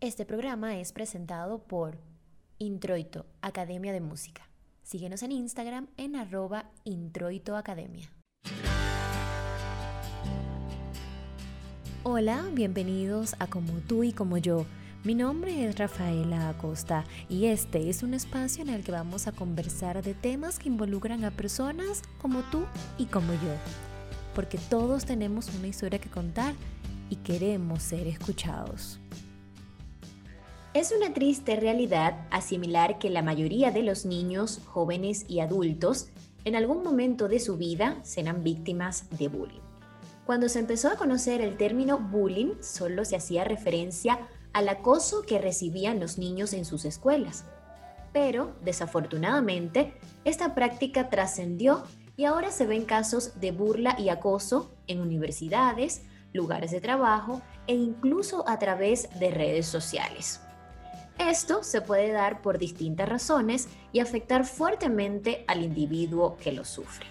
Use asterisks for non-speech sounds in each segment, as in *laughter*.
Este programa es presentado por Introito, Academia de Música. Síguenos en Instagram en arroba introitoacademia. Hola, bienvenidos a Como tú y como yo. Mi nombre es Rafaela Acosta y este es un espacio en el que vamos a conversar de temas que involucran a personas como tú y como yo. Porque todos tenemos una historia que contar y queremos ser escuchados. Es una triste realidad asimilar que la mayoría de los niños, jóvenes y adultos en algún momento de su vida serán víctimas de bullying. Cuando se empezó a conocer el término bullying, solo se hacía referencia al acoso que recibían los niños en sus escuelas. Pero, desafortunadamente, esta práctica trascendió y ahora se ven casos de burla y acoso en universidades, lugares de trabajo e incluso a través de redes sociales. Esto se puede dar por distintas razones y afectar fuertemente al individuo que lo sufre.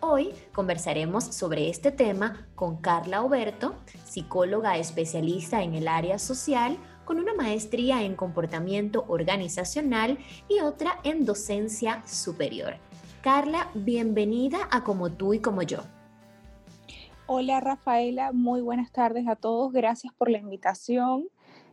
Hoy conversaremos sobre este tema con Carla Oberto, psicóloga especialista en el área social, con una maestría en comportamiento organizacional y otra en docencia superior. Carla, bienvenida a Como tú y como yo. Hola Rafaela, muy buenas tardes a todos. Gracias por la invitación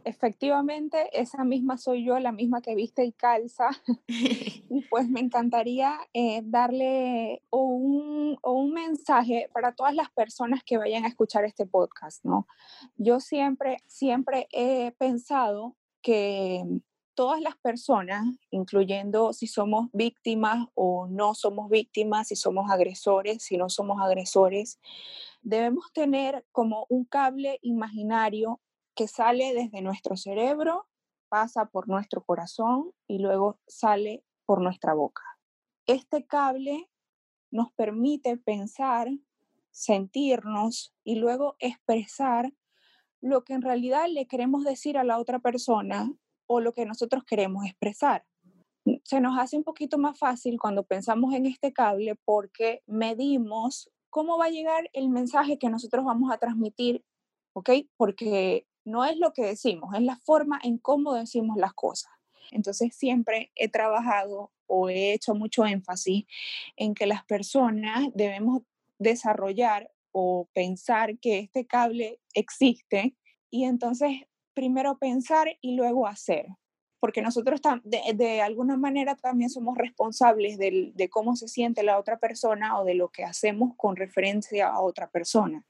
efectivamente esa misma soy yo, la misma que viste y calza. *laughs* y pues me encantaría eh, darle un, un, mensaje para todas las personas que vayan a escuchar este podcast, ¿no? Yo siempre, siempre he pensado que todas las personas, incluyendo si somos víctimas o no somos víctimas, si somos agresores, si no somos agresores, debemos tener como un cable imaginario que sale desde nuestro cerebro, pasa por nuestro corazón y luego sale por nuestra boca. Este cable nos permite pensar, sentirnos y luego expresar lo que en realidad le queremos decir a la otra persona o lo que nosotros queremos expresar. Se nos hace un poquito más fácil cuando pensamos en este cable porque medimos cómo va a llegar el mensaje que nosotros vamos a transmitir, ¿ok? Porque no es lo que decimos, es la forma en cómo decimos las cosas. Entonces siempre he trabajado o he hecho mucho énfasis en que las personas debemos desarrollar o pensar que este cable existe y entonces primero pensar y luego hacer, porque nosotros de, alguna manera también somos responsables de cómo se siente la otra persona o de lo que hacemos con referencia a otra persona.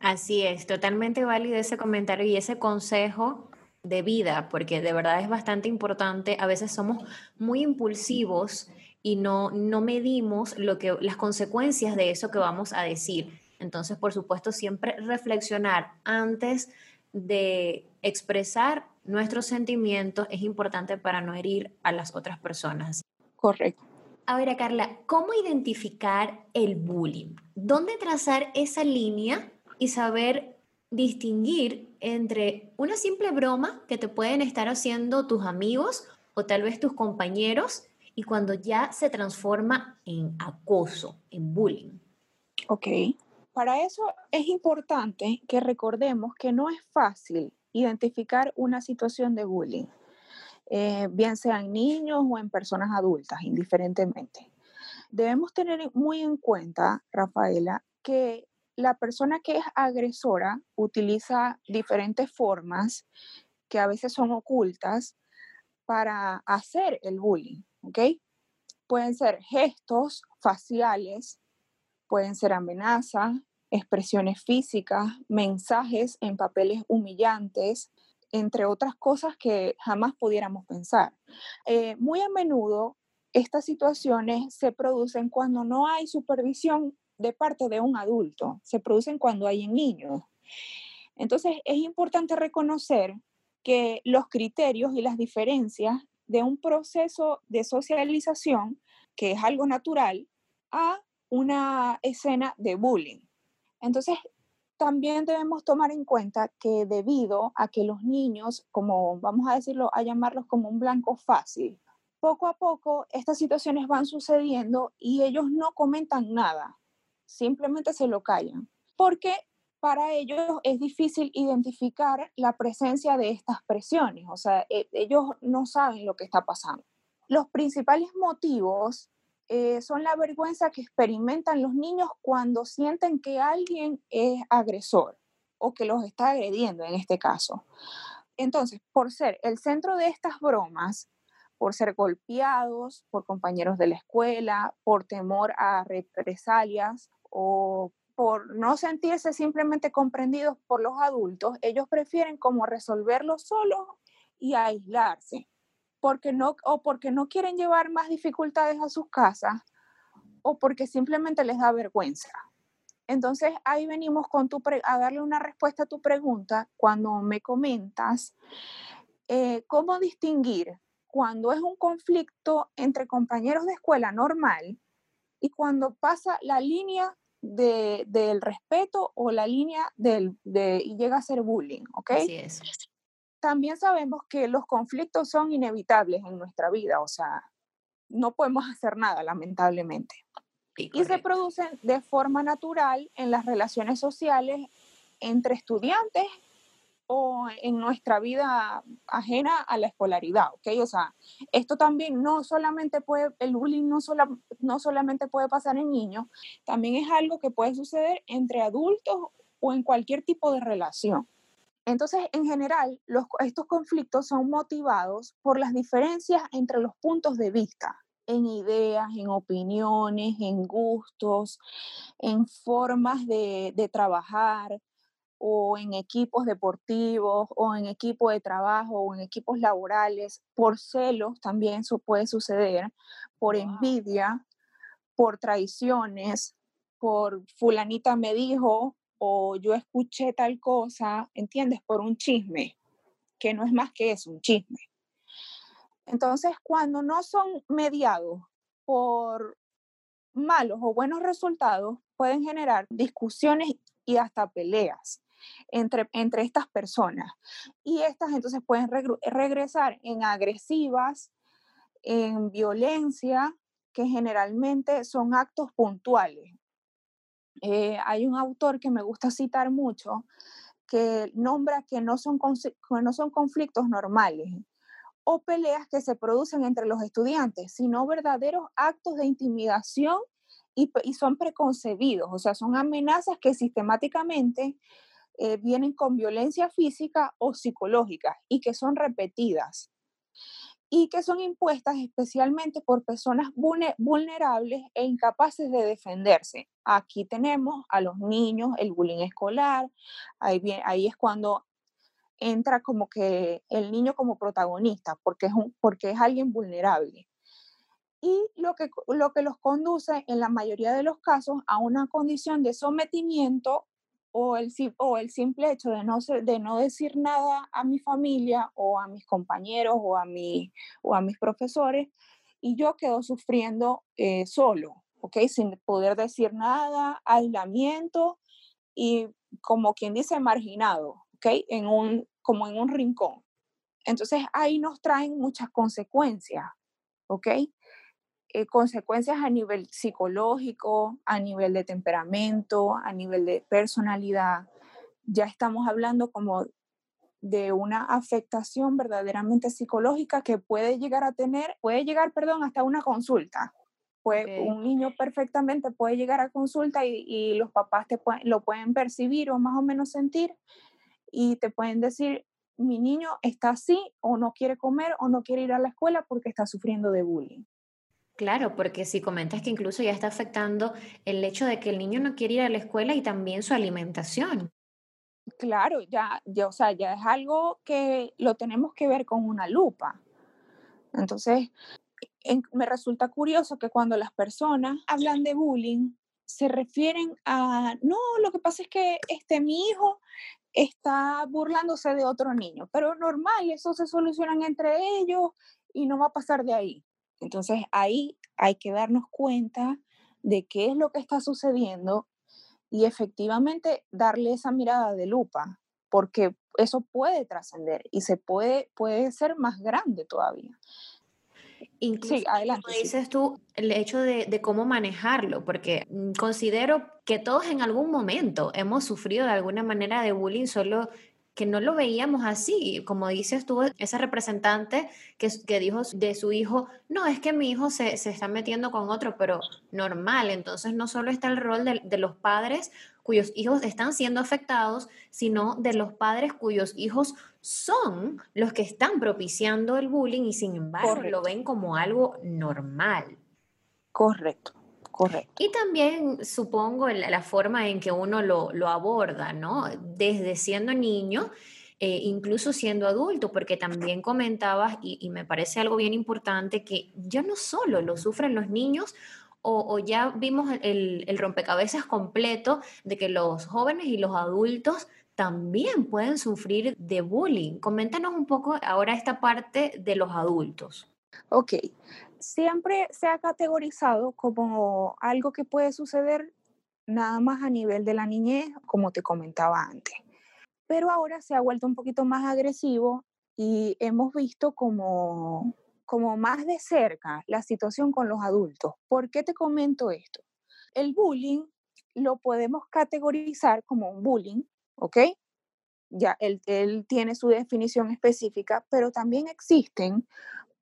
Así es, totalmente válido ese comentario y ese consejo de vida, porque de verdad es bastante importante. A veces somos muy impulsivos y no, no medimos lo que, las consecuencias de eso que vamos a decir. Entonces, por supuesto, siempre reflexionar antes de expresar nuestros sentimientos es importante para no herir a las otras personas. Correcto. A ver, Carla, ¿cómo identificar el bullying? ¿Dónde trazar esa línea y saber distinguir entre una simple broma que te pueden estar haciendo tus amigos o tal vez tus compañeros y cuando ya se transforma en acoso, en bullying. Ok. Para eso es importante que recordemos que no es fácil identificar una situación de bullying, eh, bien sea en niños o en personas adultas, indiferentemente. Debemos tener muy en cuenta, Rafaela, que la persona que es agresora utiliza diferentes formas que a veces son ocultas para hacer el bullying, ¿ok? Pueden ser gestos faciales, pueden ser amenazas, expresiones físicas, mensajes en papeles humillantes, entre otras cosas que jamás pudiéramos pensar. Eh, muy a menudo estas situaciones se producen cuando no hay supervisión de parte de un adulto, se producen cuando hay en niños. Entonces, es importante reconocer que los criterios y las diferencias de un proceso de socialización, que es algo natural, a una escena de bullying. Entonces, también debemos tomar en cuenta que debido a que los niños, como vamos a decirlo, a llamarlos como un blanco fácil, poco a poco estas situaciones van sucediendo y ellos no comentan nada simplemente se lo callan. Porque para ellos es difícil identificar la presencia de estas presiones, o sea, e, ellos no saben lo que está pasando. Los principales motivos eh, son la vergüenza que experimentan los niños cuando sienten que alguien es agresor o que los está agrediendo en este caso. Entonces, por ser el centro de estas bromas, por ser golpeados por compañeros de la escuela, por temor a represalias o por no sentirse simplemente comprendidos por los adultos, ellos prefieren como resolverlo solos y aislarse, porque no, o porque no quieren llevar más dificultades a sus casas o porque simplemente les da vergüenza. Entonces ahí venimos con tu a darle una respuesta a tu pregunta cuando me comentas eh, cómo distinguir cuando es un conflicto entre compañeros de escuela normal y cuando pasa la línea del respeto o la línea del, de, y llega a ser bullying, ¿ok? Así es. También sabemos que los conflictos son inevitables en nuestra vida, o sea, no podemos hacer nada, lamentablemente. y se producen de forma natural en las relaciones sociales entre estudiantes o en nuestra vida ajena a la escolaridad, ¿ok? O sea, esto también no solamente puede, el bullying no, no solamente puede pasar en niños, también es algo que puede suceder entre adultos o en cualquier tipo de relación. Entonces, en general, estos conflictos son motivados por las diferencias entre los puntos de vista, en ideas, en opiniones, en gustos, en formas de trabajar, o en equipos deportivos o en equipos de trabajo o en equipos laborales, por celos también eso puede suceder, por envidia, por traiciones, por fulanita me dijo o yo escuché tal cosa, ¿entiendes? Por un chisme, que no es más que eso, un chisme. Entonces, cuando no son mediados por malos o buenos resultados, pueden generar discusiones y hasta peleas entre, entre estas personas. Y estas entonces pueden regresar en agresivas, en violencia, que generalmente son actos puntuales. Eh, hay un autor que me gusta citar mucho que nombra que no son, que no son conflictos normales o peleas que se producen entre los estudiantes, sino verdaderos actos de intimidación y, y son preconcebidos, o sea, son amenazas que sistemáticamente eh, vienen con violencia física o psicológica y que son repetidas y que son impuestas especialmente por personas vulnerables e incapaces de defenderse. Aquí tenemos a los niños, el bullying escolar, ahí, es cuando entra como que el niño como protagonista, porque es, porque es alguien vulnerable. Y lo que, lo que los conduce en la mayoría de los casos a una condición de sometimiento o el, o el simple hecho de no, de no decir nada a mi familia o a mis compañeros o a, mi, o a mis profesores y yo quedo sufriendo eh, solo, ¿ok? Sin poder decir nada, aislamiento y como quien dice marginado, ¿ok? En un, como en un rincón. Entonces ahí nos traen muchas consecuencias, ¿ok? Eh, consecuencias a nivel psicológico, a nivel de temperamento, a nivel de personalidad. Ya estamos hablando como de una afectación verdaderamente psicológica que puede llegar a tener, puede llegar, perdón, hasta una consulta. Pues Un niño perfectamente puede llegar a consulta y, los papás te lo pueden percibir o más o menos sentir y te pueden decir, mi niño está así o no quiere comer o no quiere ir a la escuela porque está sufriendo de bullying. Claro, porque si comentas que incluso ya está afectando el hecho de que el niño no quiere ir a la escuela y también su alimentación. Claro, ya, ya, o sea, ya es algo que lo tenemos que ver con una lupa. Entonces, me resulta curioso que cuando las personas hablan de bullying, se refieren a, no, lo que pasa es que este, mi hijo está burlándose de otro niño, pero normal, eso se solucionan entre ellos y no va a pasar de ahí. Entonces ahí hay que darnos cuenta de qué es lo que está sucediendo y efectivamente darle esa mirada de lupa, porque eso puede trascender y se puede, puede ser más grande todavía. Incluso, sí, adelante. Como dices tú, el hecho de, de, cómo manejarlo, porque mm, considero que todos en algún momento hemos sufrido de alguna manera de bullying, solo que no lo veíamos así. Como dices tú, ese representante que, que dijo de su hijo, no, es que mi hijo se, se, está metiendo con otro, pero normal. Entonces no solo está el rol de, de los padres cuyos hijos están siendo afectados, sino de los padres cuyos hijos son los que están propiciando el bullying y sin embargo lo ven como algo normal. Correcto. Correcto. Y también supongo la, forma en que uno lo, lo, aborda, ¿no? Desde siendo niño, eh, incluso siendo adulto, porque también comentabas, y, me parece algo bien importante, que ya no solo lo sufren los niños, o, ya vimos el, el, rompecabezas completo de que los jóvenes y los adultos también pueden sufrir de bullying. Coméntanos un poco ahora esta parte de los adultos. Ok, siempre se ha categorizado como algo que puede suceder nada más a nivel de la niñez, como te comentaba antes. Pero ahora se ha vuelto un poquito más agresivo y hemos visto como, como más de cerca la situación con los adultos. ¿Por qué te comento esto? El bullying lo podemos categorizar como un bullying, ¿ok? Ya él, él tiene su definición específica, pero también existen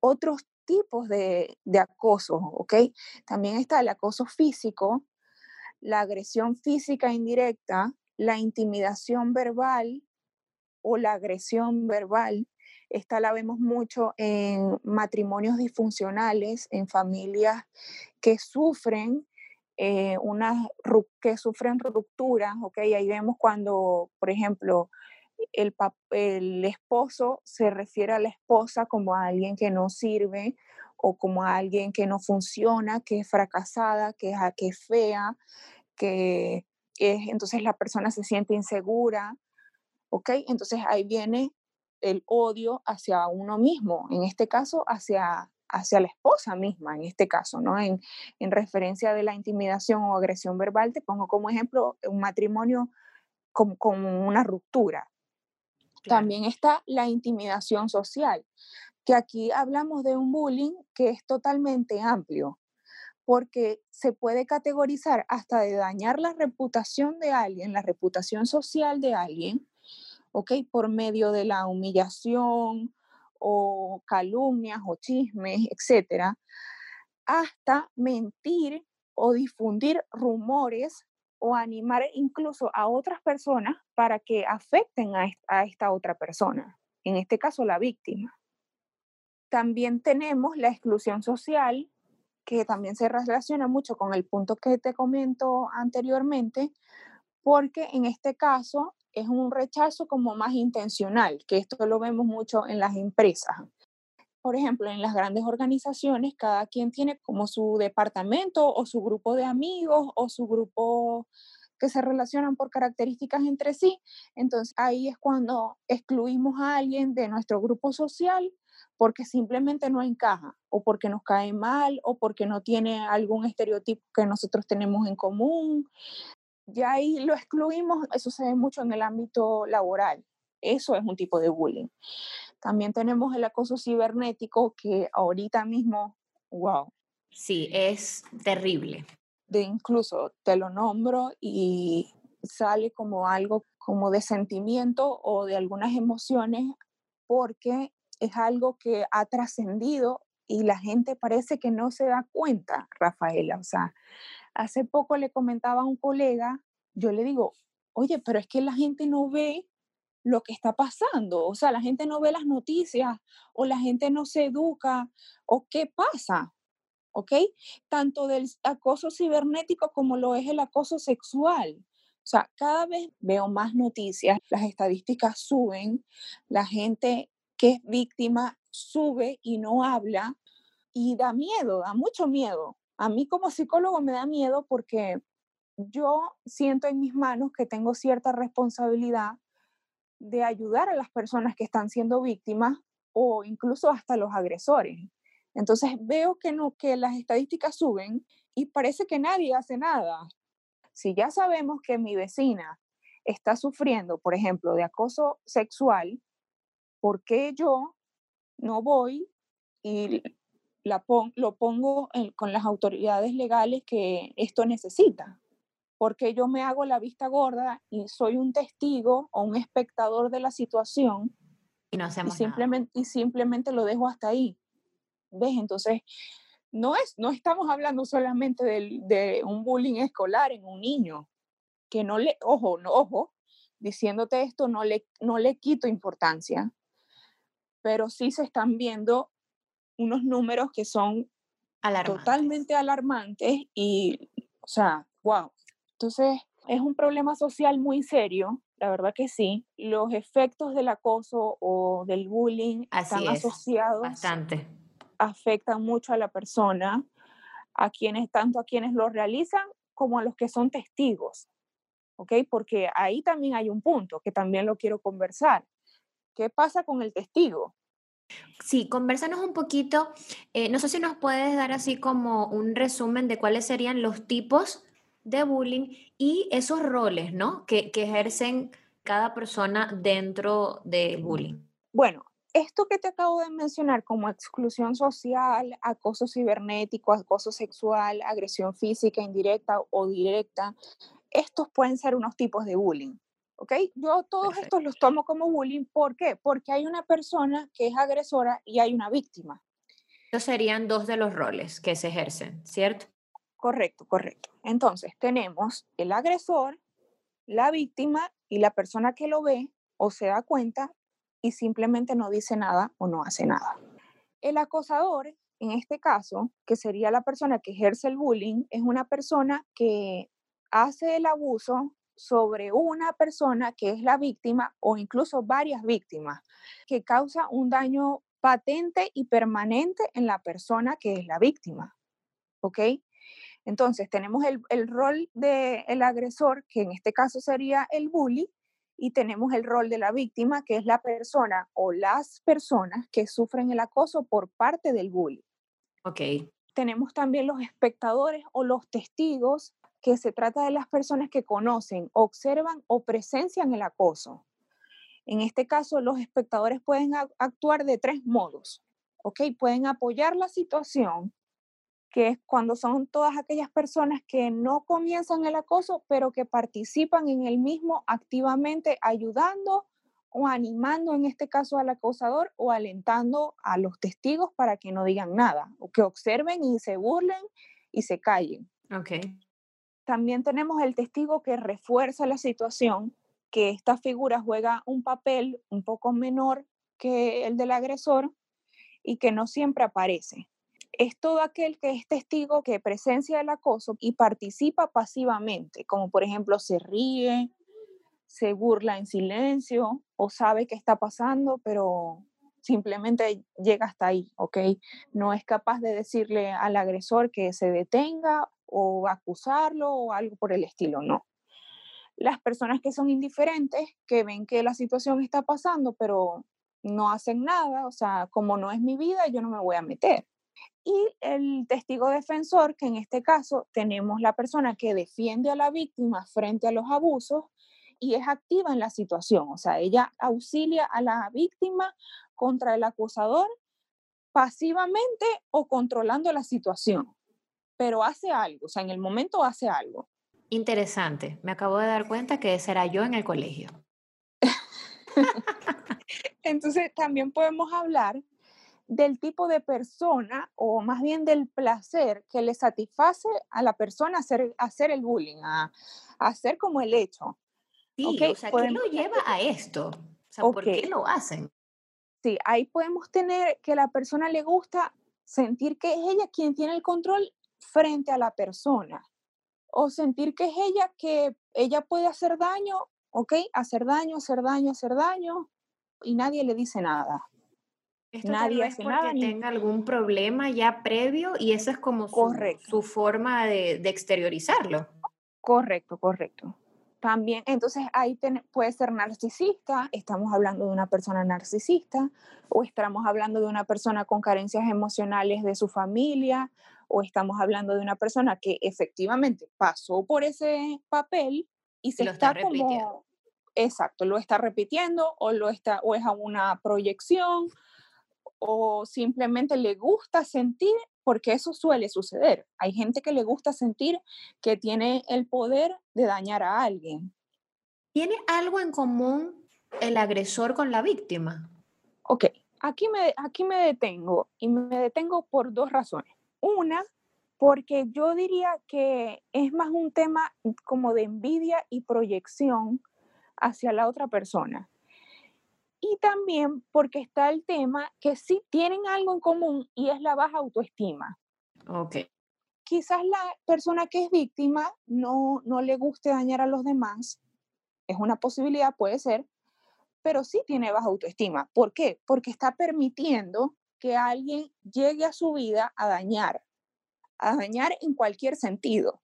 otros tipos de, acoso, ¿ok? También está el acoso físico, la agresión física indirecta, la intimidación verbal o la agresión verbal. Esta la vemos mucho en matrimonios disfuncionales, en familias que sufren eh, que sufren rupturas, ¿ok? Ahí vemos cuando, por ejemplo, el, el esposo se refiere a la esposa como a alguien que no sirve o como a alguien que no funciona, que es fracasada, que es, que es fea, que es, entonces la persona se siente insegura, ¿ok? Entonces ahí viene el odio hacia uno mismo, en este caso hacia, hacia la esposa misma, en este caso, ¿no? En, en referencia de la intimidación o agresión verbal, te pongo como ejemplo un matrimonio con, con una ruptura. También está la intimidación social, que aquí hablamos de un bullying que es totalmente amplio, porque se puede categorizar hasta de dañar la reputación de alguien, la reputación social de alguien, ¿ok? Por medio de la humillación o calumnias o chismes, etcétera, hasta mentir o difundir rumores o animar incluso a otras personas para que afecten a, esta otra persona, en este caso la víctima. También tenemos la exclusión social, que también se relaciona mucho con el punto que te comento anteriormente, porque en este caso es un rechazo como más intencional, que esto lo vemos mucho en las empresas por ejemplo, en las grandes organizaciones, cada quien tiene como su departamento o su grupo de amigos o su grupo que se relacionan por características entre sí. Entonces ahí es cuando excluimos a alguien de nuestro grupo social porque simplemente no encaja o porque nos cae mal o porque no tiene algún estereotipo que nosotros tenemos en común. Ya ahí lo excluimos, eso se ve mucho en el ámbito laboral. Eso es un tipo de bullying. También tenemos el acoso cibernético que ahorita mismo, wow. Sí, es terrible. De incluso te lo nombro y sale como algo como de sentimiento o de algunas emociones porque es algo que ha trascendido y la gente parece que no se da cuenta, Rafaela. O sea, hace poco le comentaba a un colega, yo le digo, oye, pero es que la gente no ve lo que está pasando. O sea, la gente no ve las noticias o la gente no se educa o qué pasa. ¿Ok? Tanto del acoso cibernético como lo es el acoso sexual. O sea, cada vez veo más noticias, las estadísticas suben, la gente que es víctima sube y no habla y da miedo, da mucho miedo. A mí como psicólogo me da miedo porque yo siento en mis manos que tengo cierta responsabilidad de ayudar a las personas que están siendo víctimas o incluso hasta los agresores. Entonces veo que no que las estadísticas suben y parece que nadie hace nada. Si ya sabemos que mi vecina está sufriendo, por ejemplo, de acoso sexual, ¿por qué yo no voy y la lo pongo con las autoridades legales que esto necesita. Porque yo me hago la vista gorda y soy un testigo o un espectador de la situación y, no hacemos simplemente, y simplemente lo dejo hasta ahí. ¿Ves? Entonces, no, es, no estamos hablando solamente de, de un bullying escolar en un niño, que no le, ojo, no, ojo, diciéndote esto no le, no le quito importancia, pero sí se están viendo unos números que son totalmente alarmantes y, o sea, wow. Entonces, es un problema social muy serio, la verdad que sí. Los efectos del acoso o del bullying están asociados. Bastante. Afectan mucho a la persona, a quienes, tanto a quienes lo realizan como a los que son testigos. ¿Ok? Porque ahí también hay un punto que también lo quiero conversar. ¿Qué pasa con el testigo? Sí, conversanos un poquito. Eh, no sé si nos puedes dar así como un resumen de cuáles serían los tipos de bullying y esos roles, ¿no? Que, que ejercen cada persona dentro del bullying. Bueno, esto que te acabo de mencionar como exclusión social, acoso cibernético, acoso sexual, agresión física indirecta o directa, estos pueden ser unos tipos de bullying. ¿ok? Yo todos estos los tomo como bullying. ¿Por qué? Porque hay una persona que es agresora y hay una víctima. Estos serían dos de los roles que se ejercen, ¿cierto? Correcto, correcto. Entonces, tenemos el agresor, la víctima y la persona que lo ve o se da cuenta y simplemente no dice nada o no hace nada. El acosador, en este caso, que sería la persona que ejerce el bullying, es una persona que hace el abuso sobre una persona que es la víctima o incluso varias víctimas, que causa un daño patente y permanente en la persona que es la víctima. ¿Ok? Entonces, tenemos el, rol del agresor, que en este caso sería el bully, y tenemos el rol de la víctima, que es la persona o las personas que sufren el acoso por parte del bully. Ok. Tenemos también los espectadores o los testigos que se trata de las personas que conocen, observan o presencian el acoso. En este caso, los espectadores pueden actuar de tres modos. ¿ok? Pueden apoyar la situación, que es cuando son todas aquellas personas que no comienzan el acoso, pero que participan en el mismo activamente, ayudando o animando, en este caso, al acosador o alentando a los testigos para que no digan nada, o que observen y se burlen y se callen. Okay. También tenemos el testigo que refuerza la situación, que esta figura juega un papel un poco menor que el del agresor y que no siempre aparece. Es todo aquel que es testigo que presencia el acoso y participa pasivamente, como por ejemplo se ríe, se burla en silencio o sabe qué está pasando, pero simplemente llega hasta ahí, ¿ok? No es capaz de decirle al agresor que se detenga o acusarlo o algo por el estilo, no. Las personas que son indiferentes, que ven que la situación está pasando, pero no hacen nada, o sea, como no es mi vida, yo no me voy a meter. Y el testigo defensor, que en este caso tenemos la persona que defiende a la víctima frente a los abusos y es activa en la situación, o sea, ella auxilia a la víctima contra el acusador pasivamente o controlando la situación pero hace algo, o sea, en el momento hace algo. Interesante, me acabo de dar cuenta que será yo en el colegio. *laughs* Entonces, también podemos hablar del tipo de persona o más bien del placer que le satisface a la persona hacer, hacer el bullying, a, hacer como el hecho. Sí, o sea, ¿qué lo lleva a esto? O sea, ¿por qué lo hacen? Sí, ahí podemos tener que la persona le gusta sentir que es ella quien tiene el control frente a la persona o sentir que es ella que ella puede hacer daño, ¿ok? Hacer daño, hacer daño, hacer daño y nadie le dice nada. Esto nadie hace porque tenga algún problema ya previo y esa es como su, su forma de, de, exteriorizarlo. Correcto, correcto. También, entonces ahí puede ser narcisista, estamos hablando de una persona narcisista, o estamos hablando de una persona con carencias emocionales de su familia, o estamos hablando de una persona que efectivamente pasó por ese papel y se está, como exacto, lo está repitiendo o lo está o es a una proyección o simplemente le gusta sentir, porque eso suele suceder. Hay gente que le gusta sentir que tiene el poder de dañar a alguien. ¿Tiene algo en común el agresor con la víctima? Ok, aquí me, aquí me detengo y me detengo por dos razones. Una, porque yo diría que es más un tema como de envidia y proyección hacia la otra persona. Y también porque está el tema que sí tienen algo en común y es la baja autoestima. Ok. Quizás la persona que es víctima no, no le guste dañar a los demás, es una posibilidad, puede ser, pero sí tiene baja autoestima. ¿Por qué? Porque está permitiendo que alguien llegue a su vida a dañar, a dañar en cualquier sentido.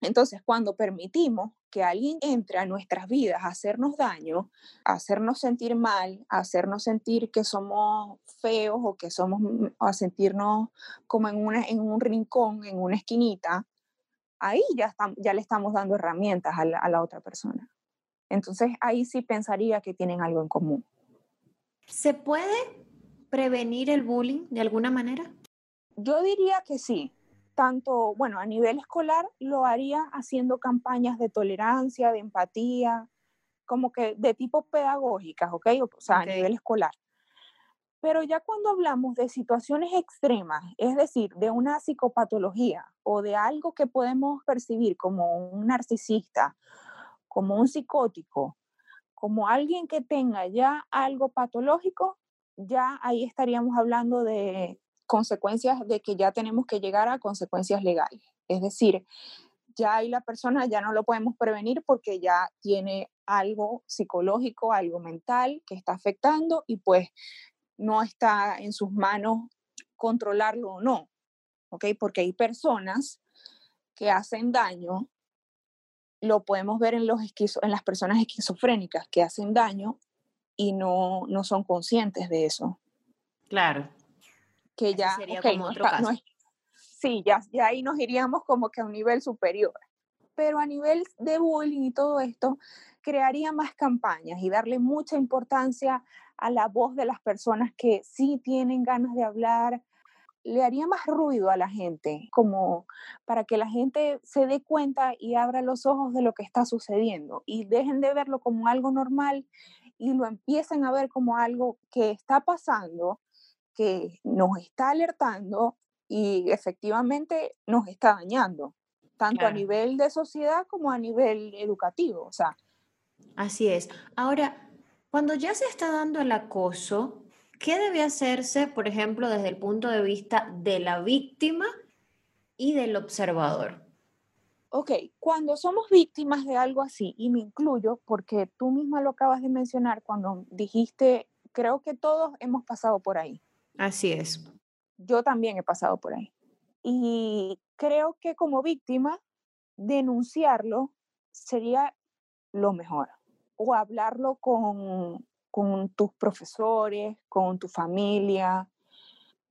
Entonces, cuando permitimos que alguien entre a nuestras vidas a hacernos daño, a hacernos sentir mal, a hacernos sentir que somos feos o que somos, mm, a sentirnos como en, una, en un rincón, en una esquinita, ahí ya, ya le estamos dando herramientas a la otra persona. Entonces, ahí sí pensaría que tienen algo en común. ¿Se puede prevenir el bullying de alguna manera? Yo diría que sí tanto, bueno, a nivel escolar lo haría haciendo campañas de tolerancia, de empatía, como que de tipo pedagógicas, ¿ok? O sea, a nivel escolar. Pero ya cuando hablamos de situaciones extremas, es decir, de una psicopatología o de algo que podemos percibir como un narcisista, como un psicótico, como alguien que tenga ya algo patológico, ya ahí estaríamos hablando de consecuencias de que ya tenemos que llegar a consecuencias legales. Es decir, ya ahí la persona ya no lo podemos prevenir porque ya tiene algo psicológico, algo mental que está afectando y pues no está en sus manos controlarlo o no. ¿Ok? Porque hay personas que hacen daño, lo podemos ver en, los en las personas esquizofrénicas que hacen daño y no, no son conscientes de eso. Claro que ya sería como otro caso. sí, ya, ya ahí nos iríamos como que a un nivel superior. Pero a nivel de bullying y todo esto, crearía más campañas y darle mucha importancia a la voz de las personas que sí tienen ganas de hablar, le haría más ruido a la gente, como para que la gente se dé cuenta y abra los ojos de lo que está sucediendo y dejen de verlo como algo normal y lo empiecen a ver como algo que está pasando que nos está alertando y efectivamente nos está dañando, tanto a nivel de sociedad como a nivel educativo. O sea. Así es. Ahora, cuando ya se está dando el acoso, ¿qué debe hacerse, por ejemplo, desde el punto de vista de la víctima y del observador? Ok, cuando somos víctimas de algo así, y me incluyo porque tú misma lo acabas de mencionar cuando dijiste, creo que todos hemos pasado por ahí. Así es. Yo también he pasado por ahí. Y creo que como víctima, denunciarlo sería lo mejor. O hablarlo con, con tus profesores, con tu familia,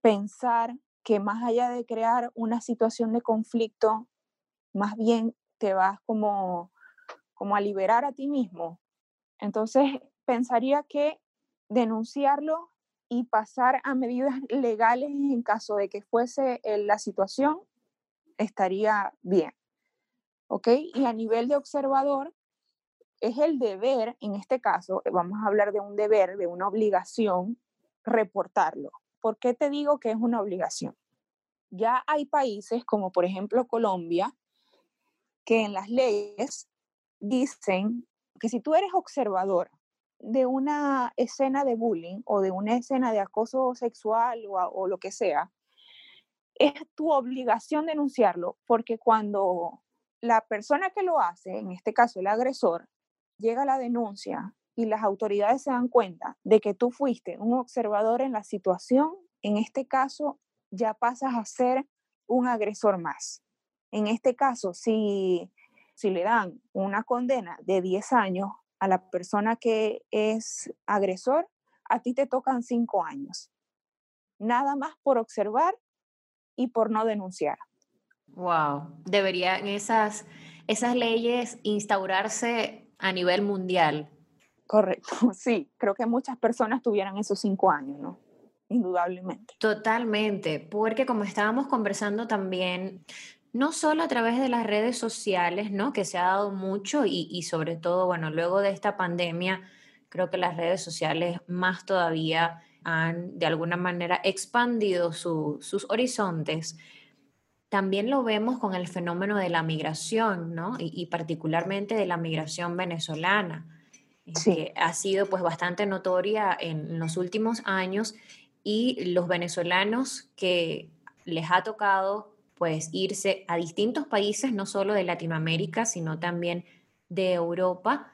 pensar que más allá de crear una situación de conflicto, más bien te vas como, como a liberar a ti mismo. Entonces, pensaría que denunciarlo y pasar a medidas *laughs* legales en caso de que fuese eh, la situación, estaría bien. ¿Ok? Y a nivel de observador, es el deber, en este caso, eh, vamos a hablar de un deber, de una obligación, reportarlo. ¿Por qué te digo que es una obligación? Ya hay países como por ejemplo Colombia, que en las leyes dicen que si tú eres observador de una escena de bullying o de una escena de acoso sexual o, lo que sea, es tu obligación denunciarlo, porque cuando la persona que lo hace, en este caso el agresor, llega a la denuncia y las autoridades se dan cuenta de que tú fuiste un observador en la situación, en este caso ya pasas a ser un agresor más. En este caso, si, si le dan una condena de 10 años, a la persona que es agresor, a ti te tocan cinco años. Nada más por observar y por no denunciar. Wow, deberían esas, esas leyes instaurarse a nivel mundial. Correcto, *laughs* sí, creo que muchas personas tuvieran esos cinco años, ¿no? indudablemente. Totalmente, porque como estábamos conversando también, no solo a través de las redes sociales, ¿no? Que se ha dado mucho y, y sobre todo, bueno, luego de esta pandemia, creo que las redes sociales más todavía han de alguna manera expandido sus horizontes. También lo vemos con el fenómeno de la migración, ¿no? Y, particularmente de la migración venezolana, eh, que ha sido pues bastante notoria en los últimos años y los venezolanos que les ha tocado pues irse a distintos países, no solo de Latinoamérica, sino también de Europa,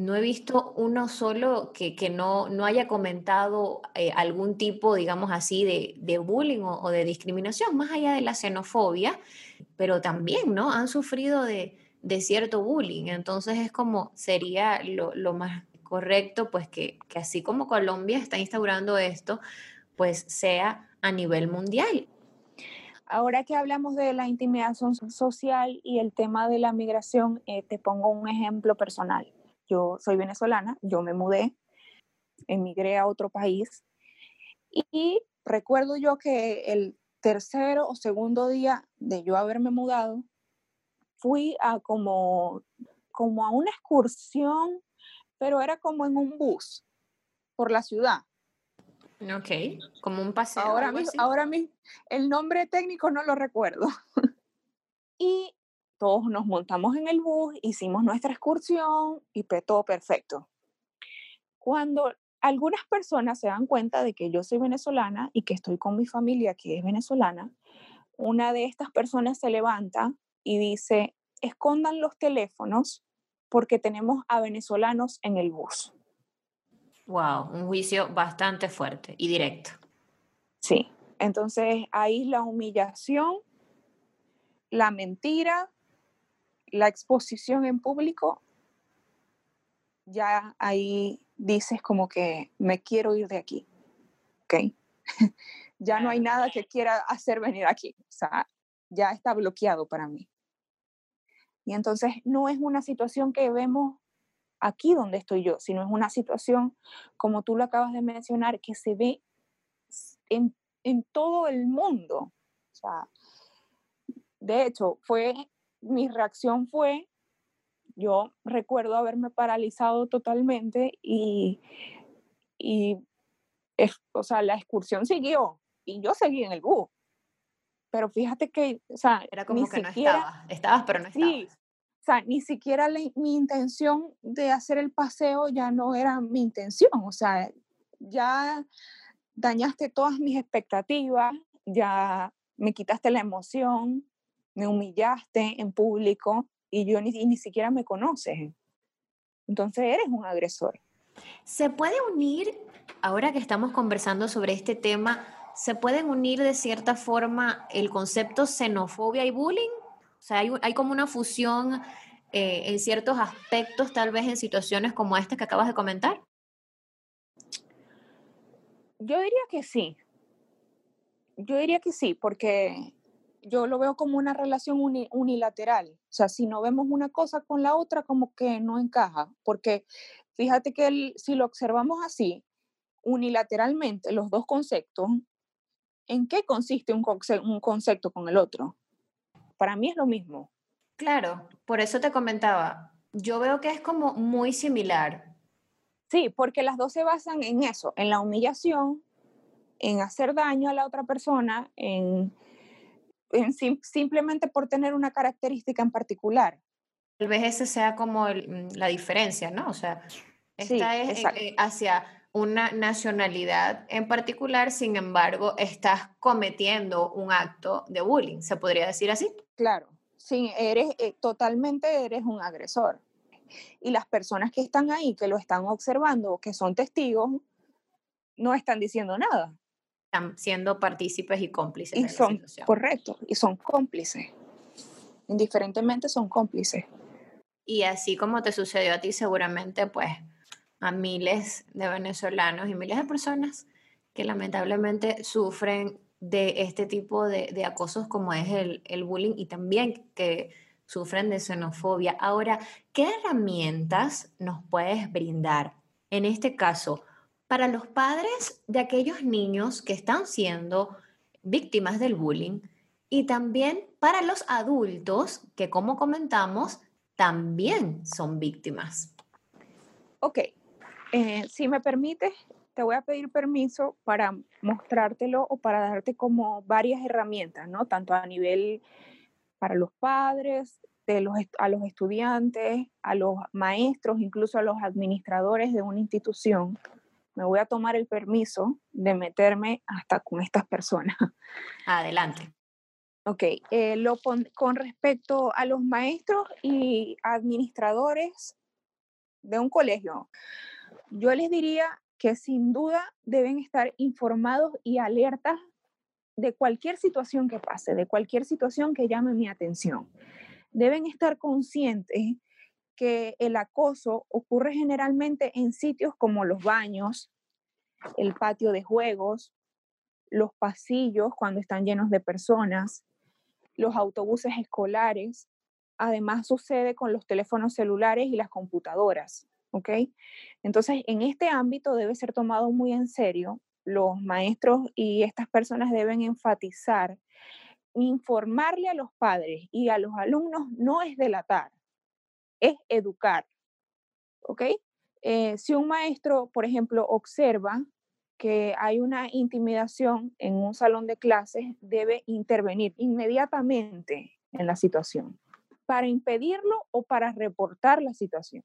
no he visto uno solo que, no, no, haya comentado eh, algún tipo, digamos así, de, bullying o, de discriminación, más allá de la xenofobia, pero también, ¿no? Han sufrido de, cierto bullying. Entonces es como sería lo, más correcto, pues que, que, así como Colombia está instaurando esto, pues sea a nivel mundial. Ahora que hablamos de la intimidación social y el tema de la migración, eh, te pongo un ejemplo personal yo soy venezolana, yo me mudé, emigré a otro país y recuerdo yo que el tercero o segundo día de yo haberme mudado, fui a como, como a una excursión, pero era como en un bus por la ciudad. Ok, como un paseo. Ahora mismo, ahora mismo, el nombre técnico no lo recuerdo. *laughs* y todos nos montamos en el bus, hicimos nuestra excursión y todo perfecto. Cuando algunas personas se dan cuenta de que yo soy venezolana y que estoy con mi familia que es venezolana, una de estas personas se levanta y dice, escondan los teléfonos porque tenemos a venezolanos en el bus. Wow, un juicio bastante fuerte y directo. Sí, entonces ahí la humillación, la mentira la exposición en público, ya ahí dices como que me quiero ir de aquí, ¿ok? *laughs* ya no hay nada que quiera hacer venir aquí, o sea, ya está bloqueado para mí. Y entonces no es una situación que vemos aquí donde estoy yo, sino es una situación, como tú lo acabas de mencionar, que se ve en, en todo el mundo. O sea, de hecho, fue mi reacción fue, yo recuerdo haberme paralizado totalmente y, y o sea, la excursión siguió y yo seguí en el bus. Pero fíjate que, o sea, era como que no estabas, estabas pero no estabas. Sí, ni siquiera mi intención de hacer el paseo ya no era mi intención, o sea, ya dañaste todas mis expectativas, ya me quitaste la emoción, me humillaste en público y yo ni, ni siquiera me conoces. Entonces eres un agresor. ¿Se puede unir, ahora que estamos conversando sobre este tema, ¿se pueden unir de cierta forma el concepto xenofobia y bullying? O sea, hay, hay como una fusión eh, en ciertos aspectos, tal vez en situaciones como esta que acabas de comentar. Yo diría que sí. Yo diría que sí, porque yo lo veo como una relación unilateral. O sea, si no vemos una cosa con la otra, como que no encaja. Porque fíjate que si lo observamos así, unilateralmente, los dos conceptos, ¿en qué consiste un, un concepto con el otro? Para mí es lo mismo. Claro, por eso te comentaba. Yo veo que es como muy similar. Sí, porque las dos se basan en eso, en la humillación, en hacer daño a la otra persona, en simplemente por tener una característica en particular. Tal vez ese sea como mm, la diferencia, ¿no? O sea, esta es eh, hacia una nacionalidad en particular, sin embargo, estás cometiendo un acto de bullying, ¿se podría decir así? Claro, sí, eres eh, totalmente eres un agresor. Y las personas que están ahí, que lo están observando, que son testigos, no están diciendo nada están siendo partícipes y cómplices. Y son, correcto, y son cómplices. Indiferentemente son cómplices. Y así como te sucedió a ti, seguramente, pues, a miles de venezolanos y miles de personas que lamentablemente sufren de este tipo de, acosos como es el, el bullying y también que sufren de xenofobia. Ahora, ¿qué herramientas nos puedes brindar? En este caso, para los padres de aquellos niños que están siendo víctimas del bullying y también para los adultos que, como comentamos, también son víctimas. Ok, eh, si me permites, te voy a pedir permiso para mostrártelo o para darte como varias herramientas, ¿no? Tanto a nivel para los padres, de los, a los estudiantes, a los maestros, incluso a los administradores de una institución. Me voy a tomar el permiso de meterme hasta con estas personas. *laughs* Adelante. Ok, eh, lo con respecto a los maestros y administradores de un colegio, yo les diría que sin duda deben estar informados y alertas de cualquier situación que pase, de cualquier situación que llame mi atención. Deben estar conscientes que el acoso ocurre generalmente en sitios como los baños, el patio de juegos, los pasillos cuando están llenos de personas, los autobuses escolares. Además sucede con los teléfonos celulares y las computadoras. ¿Ok? Entonces, en este ámbito debe ser tomado muy en serio. Los maestros y estas personas deben enfatizar, informarle a los padres y a los alumnos no es delatar, es educar, ¿ok? Eh, si un maestro, por ejemplo, observa que hay una intimidación en un salón de clases, debe intervenir inmediatamente en la situación para impedirlo o para reportar la situación.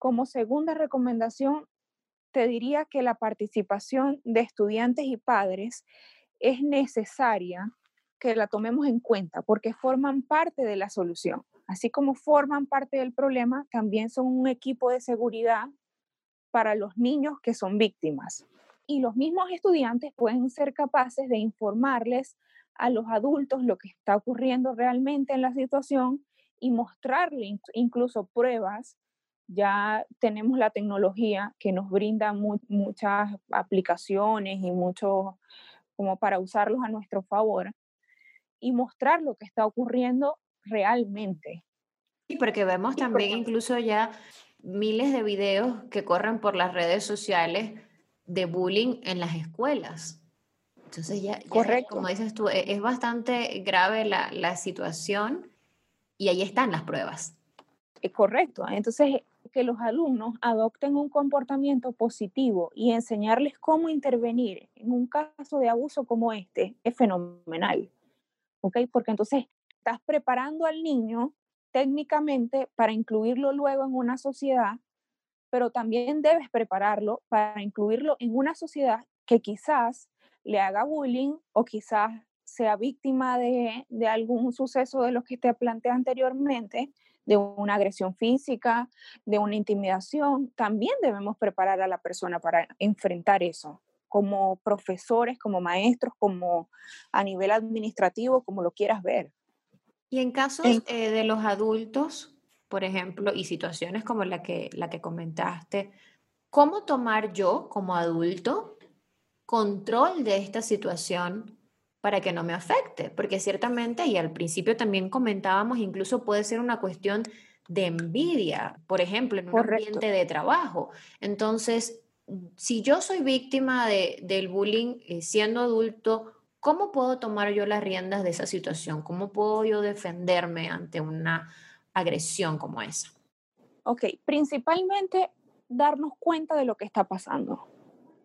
Como segunda recomendación, te diría que la participación de estudiantes y padres es necesaria que la tomemos en cuenta porque forman parte de la solución. Así como forman parte del problema, también son un equipo de seguridad para los niños que son víctimas y los mismos estudiantes pueden ser capaces de informarles a los adultos lo que está ocurriendo realmente en la situación y mostrarles incluso pruebas. Ya tenemos la tecnología que nos brinda muchas aplicaciones y mucho como para usarlos a nuestro favor y mostrar lo que está ocurriendo realmente. Y porque vemos también incluso ya miles de videos que corren por las redes sociales de bullying en las escuelas. Entonces ya, Correcto. como dices tú, e, es bastante grave la, la situación y ahí están las pruebas. Es correcto. Entonces, que los alumnos adopten un comportamiento positivo y enseñarles cómo intervenir en un caso de abuso como este es fenomenal. ¿Ok? Porque entonces estás preparando al niño técnicamente para incluirlo luego en una sociedad pero también debes prepararlo para incluirlo en una sociedad que quizás le haga bullying o quizás sea víctima de, algún suceso de los que te planteé anteriormente, de una agresión física, de una intimidación, también debemos preparar a la persona para enfrentar eso, como profesores, como maestros, como a nivel administrativo, como lo quieras ver. Y en casos eh, de los adultos, por ejemplo, y situaciones como la que, la que comentaste, ¿cómo tomar yo como adulto control de esta situación para que no me afecte? Porque ciertamente, y al principio también comentábamos, incluso puede ser una cuestión de envidia, por ejemplo, en un ambiente de trabajo. Entonces, si yo soy víctima de, del bullying eh, siendo adulto, ¿cómo puedo tomar yo las riendas de esa situación? ¿Cómo puedo yo defenderme ante una agresión como esa? Ok, principalmente darnos cuenta de lo que está pasando,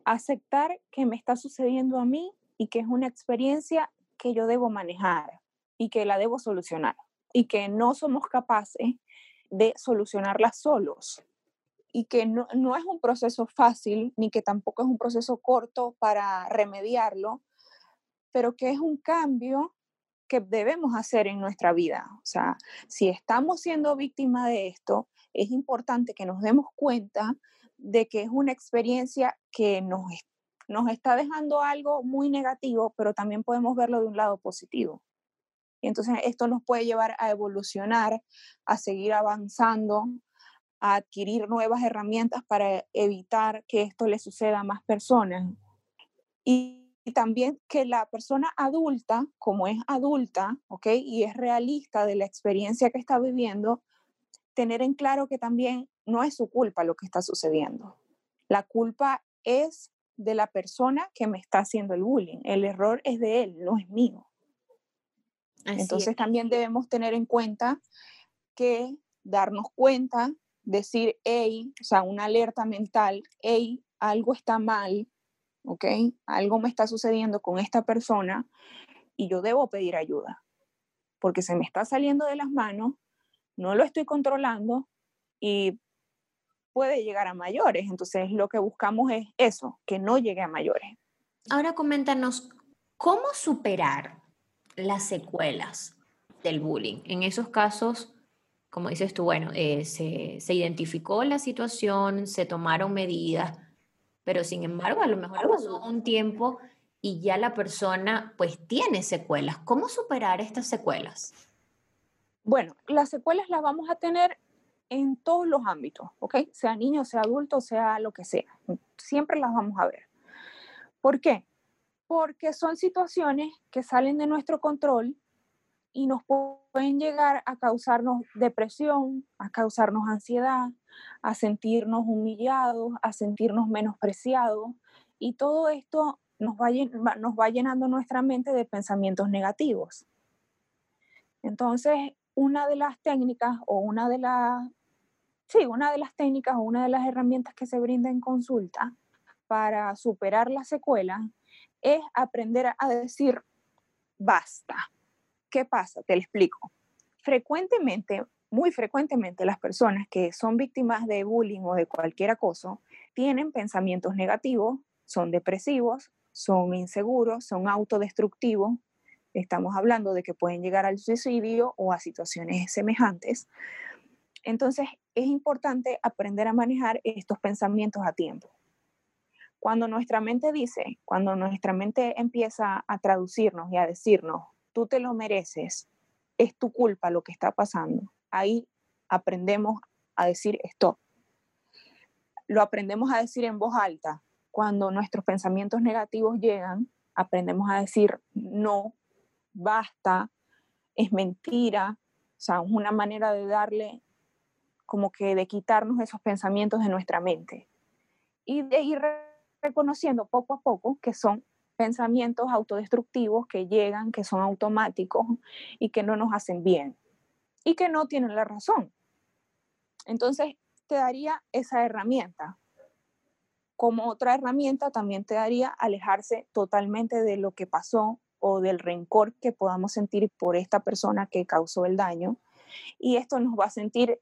aceptar que me está sucediendo a mí y que es una experiencia que yo debo manejar y que la debo solucionar y que no somos capaces de solucionarla solos y que no, no, es un proceso fácil ni que tampoco es un proceso corto para remediarlo, pero que es un cambio que debemos hacer en nuestra vida. O sea, si estamos siendo víctimas de esto, es importante que nos demos cuenta de que es una experiencia que nos, nos está dejando algo muy negativo, pero también podemos verlo de un lado positivo. Y entonces esto nos puede llevar a evolucionar, a seguir avanzando, a adquirir nuevas herramientas para evitar que esto le suceda a más personas. Y y también que la persona adulta, como es adulta, ¿ok? Y es realista de la experiencia que está viviendo, tener en claro que también no es su culpa lo que está sucediendo. La culpa es de la persona que me está haciendo el bullying. El error es de él, no es mío. Entonces también debemos tener en cuenta que darnos cuenta, decir, hey, o sea, una alerta mental, hey, algo está mal, ¿ok? Algo me está sucediendo con esta persona y yo debo pedir ayuda, porque se me está saliendo de las manos, no lo estoy controlando y puede llegar a mayores. Entonces lo que buscamos es eso, que no llegue a mayores. Ahora coméntanos, ¿cómo superar las secuelas del bullying? En esos casos, como dices tú, bueno, eh, se, se, identificó la situación, se tomaron medidas, pero sin embargo, a lo mejor pasó un tiempo y ya la persona pues tiene secuelas. ¿Cómo superar estas secuelas? Bueno, las secuelas las vamos a tener en todos los ámbitos, ¿ok? Sea niño, sea adulto, sea lo que sea. Siempre las vamos a ver. ¿Por qué? Porque son situaciones que salen de nuestro control y nos pueden llegar a causarnos depresión, a causarnos ansiedad, a sentirnos humillados, a sentirnos menospreciados. Y todo esto nos va, nos va llenando nuestra mente de pensamientos negativos. Entonces, una de las técnicas o una de las, sí, una de las técnicas o una de las herramientas que se brinda en consulta para superar la secuela es aprender a decir basta. ¿Qué pasa? Te lo explico. Frecuentemente, muy frecuentemente, las personas que son víctimas de bullying o de cualquier acoso tienen pensamientos negativos, son depresivos, son inseguros, son autodestructivos, estamos hablando de que pueden llegar al suicidio o a situaciones semejantes. Entonces, es importante aprender a manejar estos pensamientos a tiempo. Cuando nuestra mente dice, cuando nuestra mente empieza a traducirnos y a decirnos, tú te lo mereces, es tu culpa lo que está pasando, ahí aprendemos a decir stop. Lo aprendemos a decir en voz alta. Cuando nuestros pensamientos negativos llegan, aprendemos a decir no, basta, es mentira, o sea, es una manera de darle como que de quitarnos esos pensamientos de nuestra mente y de ir reconociendo poco a poco que son pensamientos autodestructivos que llegan, que son automáticos y que no nos hacen bien y que no tienen la razón. Entonces, te daría esa herramienta. Como otra herramienta, también te daría alejarse totalmente de lo que pasó o del rencor que podamos sentir por esta persona que causó el daño. Y esto nos va a sentir,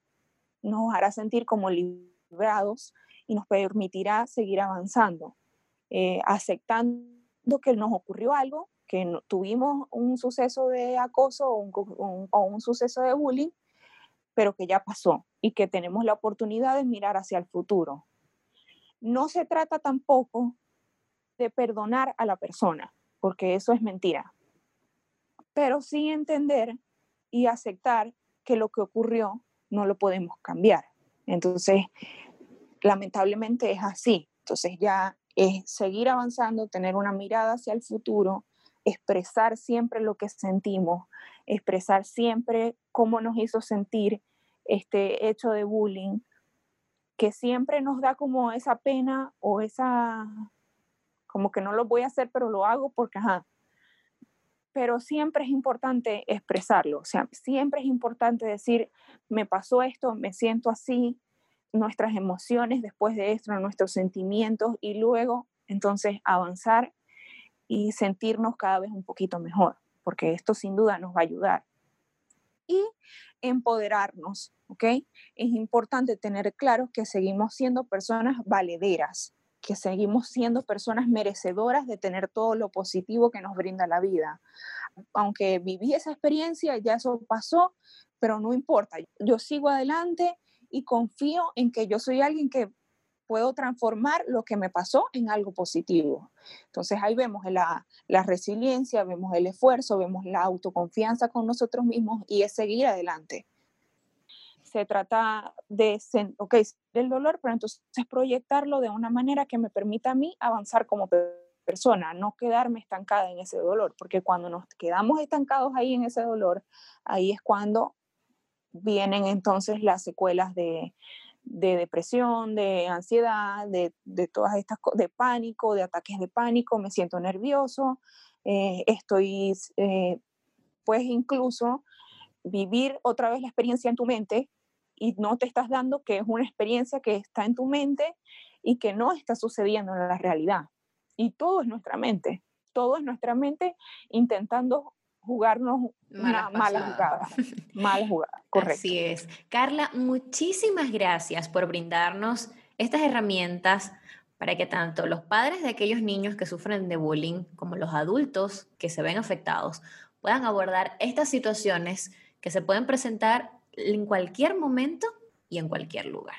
nos hará sentir como librados y nos permitirá seguir avanzando, eh, aceptando que nos ocurrió algo, que tuvimos un suceso de acoso o un, o un suceso de bullying, pero que ya pasó y que tenemos la oportunidad de mirar hacia el futuro. No se trata tampoco de perdonar a la persona, porque eso es mentira. Pero sí entender y aceptar que lo que ocurrió no lo podemos cambiar. Entonces, lamentablemente es así. Entonces ya es seguir avanzando, tener una mirada hacia el futuro, expresar siempre lo que sentimos, expresar siempre cómo nos hizo sentir este hecho de bullying, que siempre nos da como esa pena o esa como que no lo voy a hacer, pero lo hago porque, ajá. Pero siempre es importante expresarlo, o sea, siempre es importante decir, me pasó esto, me siento así, nuestras emociones después de esto, nuestros sentimientos y luego entonces avanzar y sentirnos cada vez un poquito mejor, porque esto sin duda nos va a ayudar. Y empoderarnos, ¿ok? Es importante tener claro que seguimos siendo personas valederas, que seguimos siendo personas merecedoras de tener todo lo positivo que nos brinda la vida. Aunque viví esa experiencia, ya eso pasó, pero no importa. Yo sigo adelante y confío en que yo soy alguien que puedo transformar lo que me pasó en algo positivo. Entonces ahí vemos la, la resiliencia, vemos el esfuerzo, vemos la autoconfianza con nosotros mismos y es seguir adelante se trata de, ok, el dolor, pero entonces proyectarlo de una manera que me permita a mí avanzar como persona, no quedarme estancada en ese dolor, porque cuando nos quedamos estancados ahí en ese dolor, ahí es cuando vienen entonces las secuelas de, de depresión, de ansiedad, de, todas estas cosas, de pánico, de ataques de pánico, me siento nervioso, eh, estoy, eh, puedes incluso vivir otra vez la experiencia en tu mente y no te estás dando que es una experiencia que está en tu mente y que no está sucediendo en la realidad. Y todo es nuestra mente, todo es nuestra mente intentando jugarnos una mala jugada. *laughs* Mala jugada, correcto. Así es. Carla, muchísimas gracias por brindarnos estas herramientas para que tanto los padres de aquellos niños que sufren de bullying como los adultos que se ven afectados puedan abordar estas situaciones que se pueden presentar en cualquier momento y en cualquier lugar.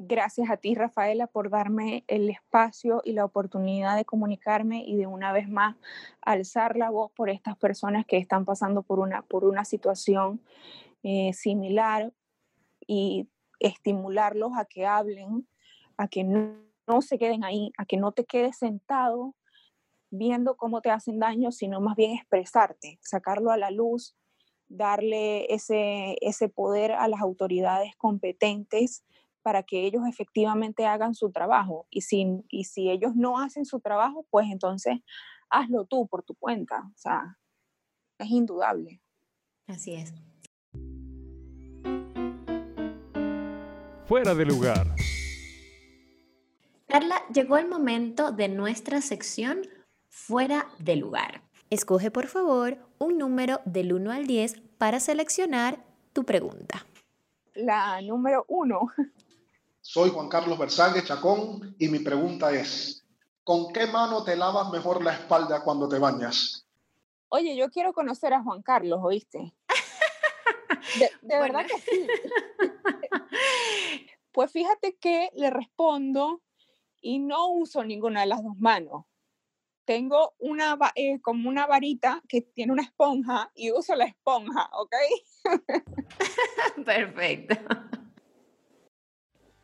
Gracias a ti, Rafaela, por darme el espacio y la oportunidad de comunicarme y de una vez más alzar la voz por estas personas que están pasando por una, por una situación eh, similar y estimularlos a que hablen, a que no, no se queden ahí, a que no te quedes sentado viendo cómo te hacen daño, sino más bien expresarte, sacarlo a la luz, darle ese, ese poder a las autoridades competentes para que ellos efectivamente hagan su trabajo. Y si, y si ellos no hacen su trabajo, pues entonces hazlo tú por tu cuenta. O sea, es indudable. Así es. Fuera de lugar. Carla, llegó el momento de nuestra sección Fuera de lugar. Escoge por favor un número del 1 al 10 para seleccionar tu pregunta. La número 1. Soy Juan Carlos Versague Chacón y mi pregunta es, ¿con qué mano te lavas mejor la espalda cuando te bañas? Oye, yo quiero conocer a Juan Carlos, ¿oíste? De, *laughs* verdad que sí. pues fíjate que le respondo y no uso ninguna de las dos manos. Tengo una, eh, como una varita que tiene una esponja y uso la esponja, ¿ok? *laughs* Perfecto.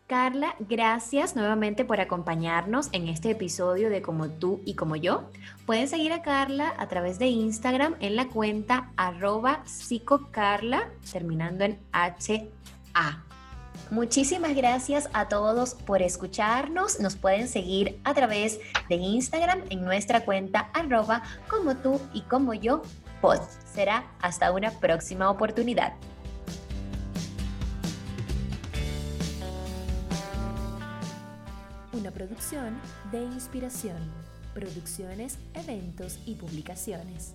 Carla, gracias nuevamente por acompañarnos en este episodio de Como tú y como yo. Pueden seguir a Carla a través de Instagram en la cuenta arroba psicocarla, terminando en HA. Muchísimas gracias a todos por escucharnos. Nos pueden seguir a través de Instagram en nuestra cuenta arroba como tú y como yo pod. Será hasta una próxima oportunidad. Una producción de inspiración. Producciones, eventos y publicaciones.